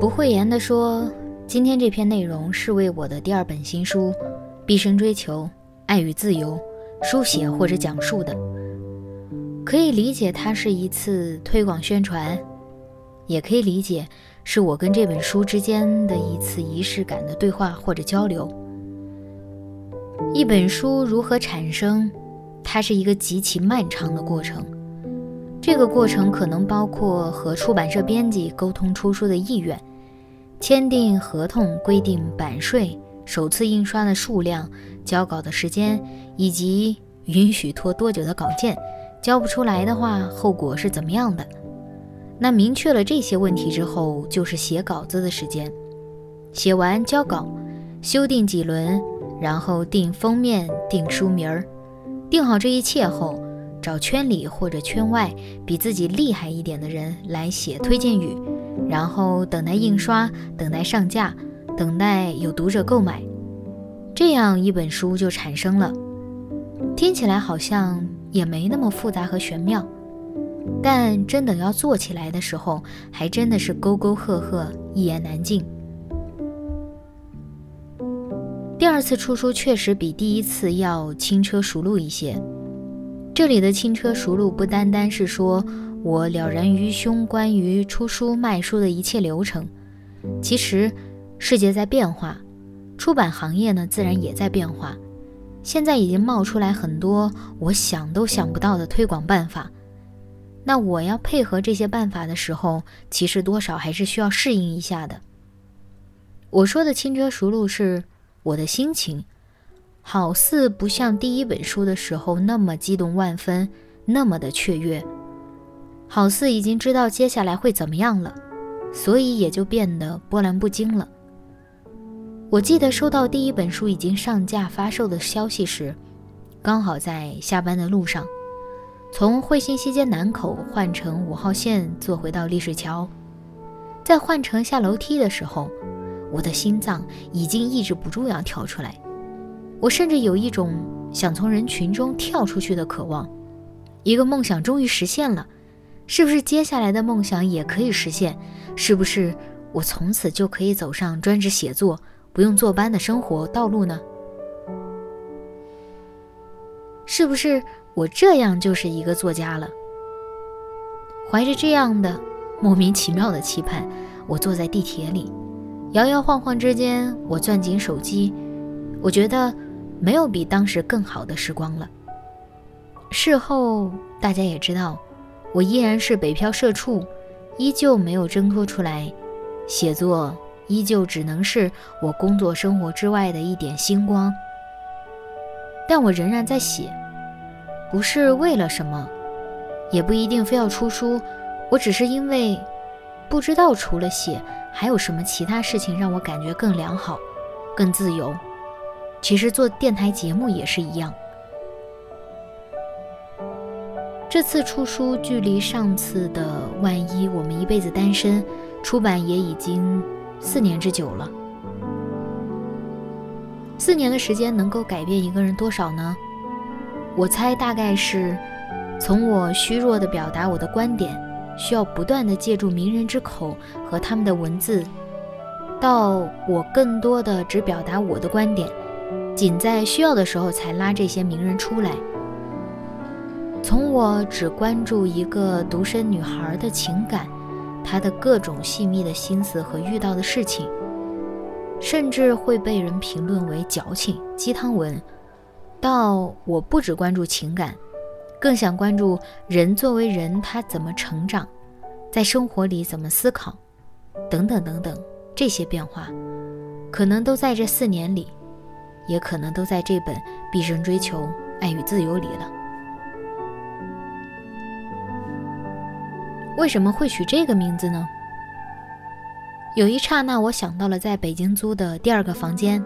不讳言地说，今天这篇内容是为我的第二本新书《毕生追求爱与自由》书写或者讲述的。可以理解它是一次推广宣传，也可以理解是我跟这本书之间的一次仪式感的对话或者交流。一本书如何产生，它是一个极其漫长的过程。这个过程可能包括和出版社编辑沟通出书的意愿。签订合同、规定版税、首次印刷的数量、交稿的时间，以及允许拖多久的稿件，交不出来的话，后果是怎么样的？那明确了这些问题之后，就是写稿子的时间。写完交稿，修订几轮，然后定封面、定书名儿。定好这一切后，找圈里或者圈外比自己厉害一点的人来写推荐语。然后等待印刷，等待上架，等待有读者购买，这样一本书就产生了。听起来好像也没那么复杂和玄妙，但真等要做起来的时候，还真的是沟沟壑壑，一言难尽。第二次出书确实比第一次要轻车熟路一些。这里的轻车熟路不单单是说。我了然于胸，关于出书卖书的一切流程。其实，世界在变化，出版行业呢，自然也在变化。现在已经冒出来很多我想都想不到的推广办法。那我要配合这些办法的时候，其实多少还是需要适应一下的。我说的轻车熟路是我的心情，好似不像第一本书的时候那么激动万分，那么的雀跃。好似已经知道接下来会怎么样了，所以也就变得波澜不惊了。我记得收到第一本书已经上架发售的消息时，刚好在下班的路上，从惠新西街南口换乘五号线坐回到丽水桥，在换乘下楼梯的时候，我的心脏已经抑制不住要跳出来，我甚至有一种想从人群中跳出去的渴望，一个梦想终于实现了。是不是接下来的梦想也可以实现？是不是我从此就可以走上专职写作、不用坐班的生活道路呢？是不是我这样就是一个作家了？怀着这样的莫名其妙的期盼，我坐在地铁里，摇摇晃晃之间，我攥紧手机。我觉得没有比当时更好的时光了。事后大家也知道。我依然是北漂社畜，依旧没有挣脱出来，写作依旧只能是我工作生活之外的一点星光。但我仍然在写，不是为了什么，也不一定非要出书，我只是因为不知道除了写还有什么其他事情让我感觉更良好、更自由。其实做电台节目也是一样。这次出书距离上次的《万一我们一辈子单身》出版也已经四年之久了。四年的时间能够改变一个人多少呢？我猜大概是从我虚弱的表达我的观点，需要不断的借助名人之口和他们的文字，到我更多的只表达我的观点，仅在需要的时候才拉这些名人出来。从我只关注一个独生女孩的情感，她的各种细密的心思和遇到的事情，甚至会被人评论为矫情鸡汤文，到我不只关注情感，更想关注人作为人他怎么成长，在生活里怎么思考，等等等等，这些变化，可能都在这四年里，也可能都在这本《毕生追求爱与自由》里了。为什么会取这个名字呢？有一刹那，我想到了在北京租的第二个房间，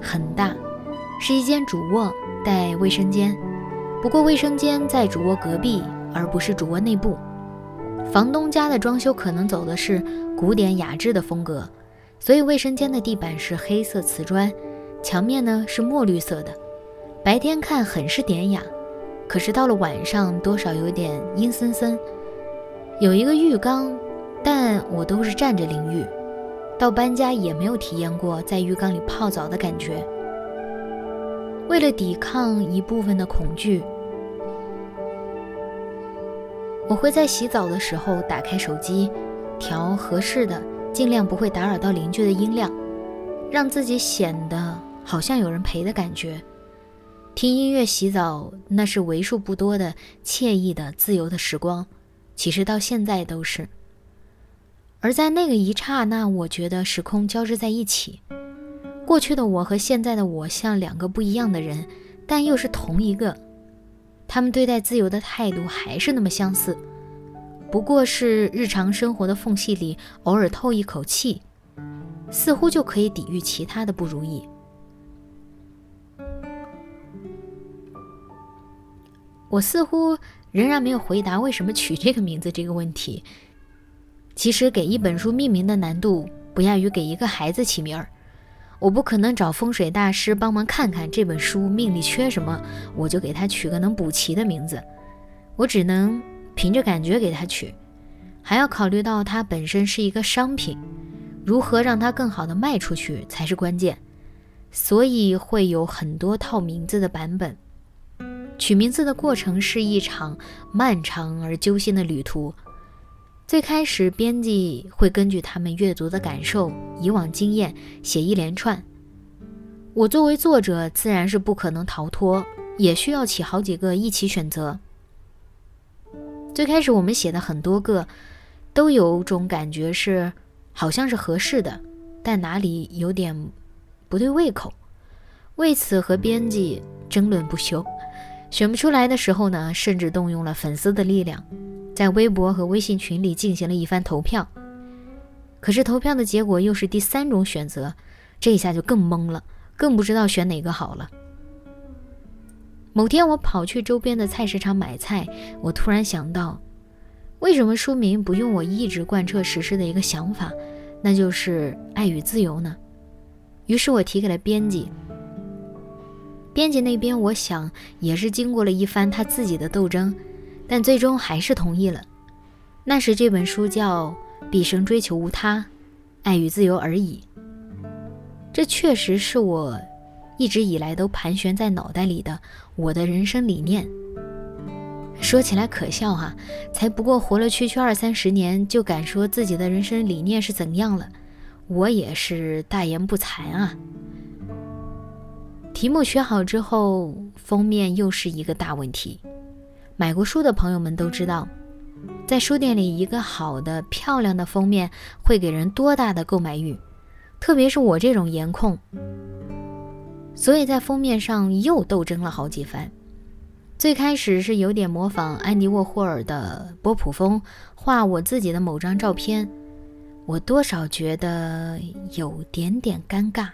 很大，是一间主卧带卫生间，不过卫生间在主卧隔壁，而不是主卧内部。房东家的装修可能走的是古典雅致的风格，所以卫生间的地板是黑色瓷砖，墙面呢是墨绿色的，白天看很是典雅，可是到了晚上多少有点阴森森。有一个浴缸，但我都是站着淋浴。到搬家也没有体验过在浴缸里泡澡的感觉。为了抵抗一部分的恐惧，我会在洗澡的时候打开手机，调合适的、尽量不会打扰到邻居的音量，让自己显得好像有人陪的感觉。听音乐洗澡，那是为数不多的惬意的、自由的时光，其实到现在都是。而在那个一刹那，我觉得时空交织在一起，过去的我和现在的我像两个不一样的人，但又是同一个。他们对待自由的态度还是那么相似，不过是日常生活的缝隙里偶尔透一口气，似乎就可以抵御其他的不如意。我似乎仍然没有回答为什么取这个名字这个问题。其实给一本书命名的难度不亚于给一个孩子起名儿。我不可能找风水大师帮忙看看这本书命里缺什么，我就给他取个能补齐的名字。我只能凭着感觉给他取，还要考虑到它本身是一个商品，如何让它更好的卖出去才是关键。所以会有很多套名字的版本。取名字的过程是一场漫长而揪心的旅途。最开始，编辑会根据他们阅读的感受、以往经验写一连串。我作为作者，自然是不可能逃脱，也需要起好几个一起选择。最开始我们写的很多个，都有种感觉是好像是合适的，但哪里有点不对胃口，为此和编辑争论不休。选不出来的时候呢，甚至动用了粉丝的力量。在微博和微信群里进行了一番投票，可是投票的结果又是第三种选择，这一下就更懵了，更不知道选哪个好了。某天我跑去周边的菜市场买菜，我突然想到，为什么书名不用我一直贯彻实施的一个想法，那就是爱与自由呢？于是我提给了编辑，编辑那边我想也是经过了一番他自己的斗争。但最终还是同意了。那时这本书叫《毕生追求无他，爱与自由而已》。这确实是我一直以来都盘旋在脑袋里的我的人生理念。说起来可笑哈，才不过活了区区二三十年，就敢说自己的人生理念是怎样了？我也是大言不惭啊。题目选好之后，封面又是一个大问题。买过书的朋友们都知道，在书店里，一个好的、漂亮的封面会给人多大的购买欲，特别是我这种颜控。所以在封面上又斗争了好几番。最开始是有点模仿安迪沃霍尔的波普风，画我自己的某张照片，我多少觉得有点点尴尬。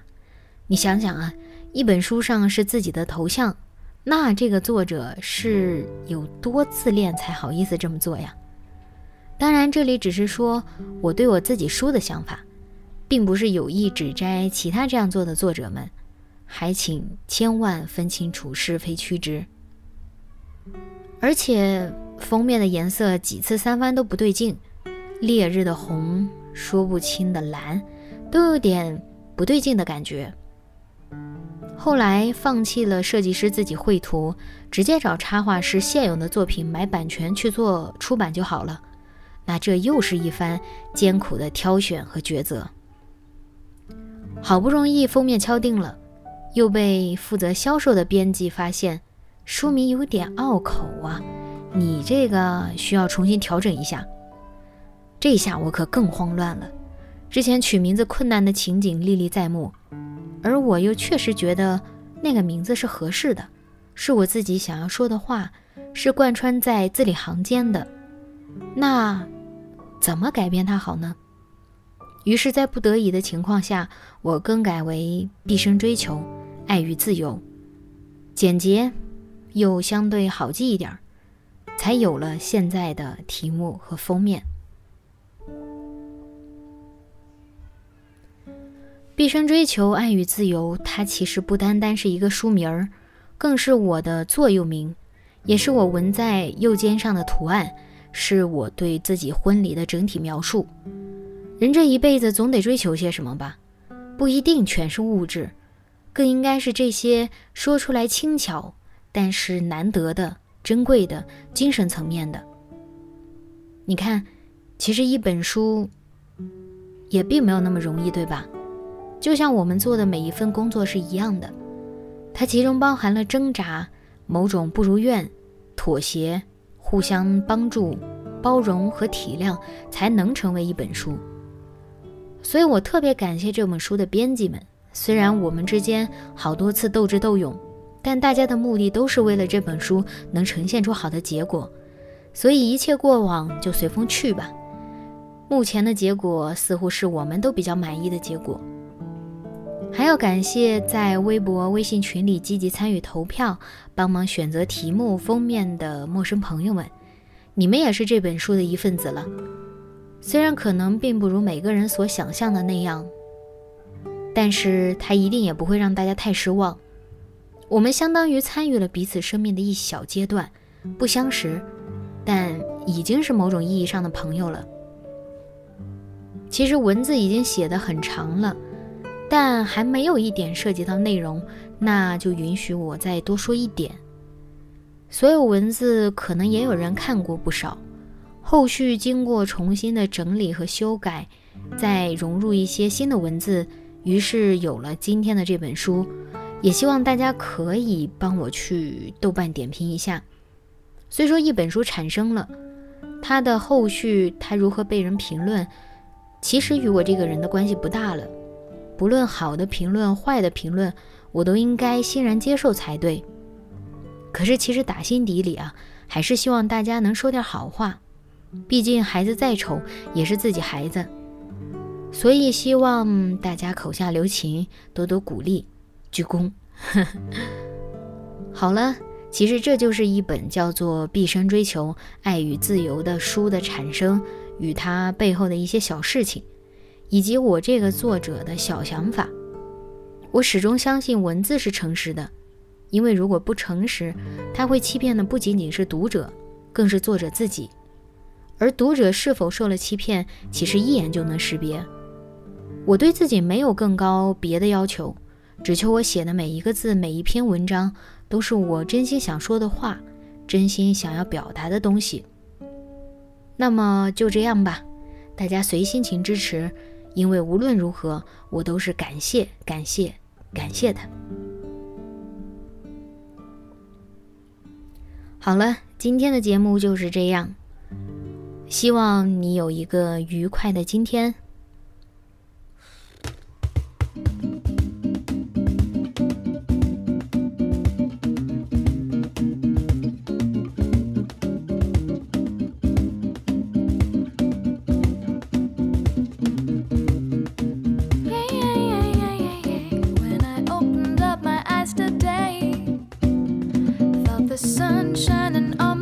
你想想啊，一本书上是自己的头像。那这个作者是有多自恋才好意思这么做呀？当然，这里只是说我对我自己书的想法，并不是有意指摘其他这样做的作者们，还请千万分清楚是非曲直。而且封面的颜色几次三番都不对劲，烈日的红，说不清的蓝，都有点不对劲的感觉。后来放弃了设计师自己绘图，直接找插画师现有的作品买版权去做出版就好了。那这又是一番艰苦的挑选和抉择。好不容易封面敲定了，又被负责销售的编辑发现书名有点拗口啊，你这个需要重新调整一下。这下我可更慌乱了，之前取名字困难的情景历历在目。而我又确实觉得那个名字是合适的，是我自己想要说的话，是贯穿在字里行间的。那怎么改变它好呢？于是，在不得已的情况下，我更改为毕生追求爱与自由，简洁又相对好记一点，才有了现在的题目和封面。毕生追求爱与自由，它其实不单单是一个书名儿，更是我的座右铭，也是我纹在右肩上的图案，是我对自己婚礼的整体描述。人这一辈子总得追求些什么吧？不一定全是物质，更应该是这些说出来轻巧，但是难得的、珍贵的精神层面的。你看，其实一本书也并没有那么容易，对吧？就像我们做的每一份工作是一样的，它其中包含了挣扎、某种不如愿、妥协、互相帮助、包容和体谅，才能成为一本书。所以我特别感谢这本书的编辑们，虽然我们之间好多次斗智斗勇，但大家的目的都是为了这本书能呈现出好的结果。所以一切过往就随风去吧。目前的结果似乎是我们都比较满意的结果。还要感谢在微博、微信群里积极参与投票、帮忙选择题目、封面的陌生朋友们，你们也是这本书的一份子了。虽然可能并不如每个人所想象的那样，但是它一定也不会让大家太失望。我们相当于参与了彼此生命的一小阶段，不相识，但已经是某种意义上的朋友了。其实文字已经写得很长了。但还没有一点涉及到内容，那就允许我再多说一点。所有文字可能也有人看过不少，后续经过重新的整理和修改，再融入一些新的文字，于是有了今天的这本书。也希望大家可以帮我去豆瓣点评一下。虽说一本书产生了，它的后续它如何被人评论，其实与我这个人的关系不大了。不论好的评论、坏的评论，我都应该欣然接受才对。可是，其实打心底里啊，还是希望大家能说点好话。毕竟，孩子再丑也是自己孩子，所以希望大家口下留情，多多鼓励，鞠躬。好了，其实这就是一本叫做《毕生追求爱与自由》的书的产生与它背后的一些小事情。以及我这个作者的小想法，我始终相信文字是诚实的，因为如果不诚实，它会欺骗的不仅仅是读者，更是作者自己。而读者是否受了欺骗，其实一眼就能识别。我对自己没有更高别的要求，只求我写的每一个字、每一篇文章都是我真心想说的话，真心想要表达的东西。那么就这样吧，大家随心情支持。因为无论如何，我都是感谢、感谢、感谢他。好了，今天的节目就是这样，希望你有一个愉快的今天。shining on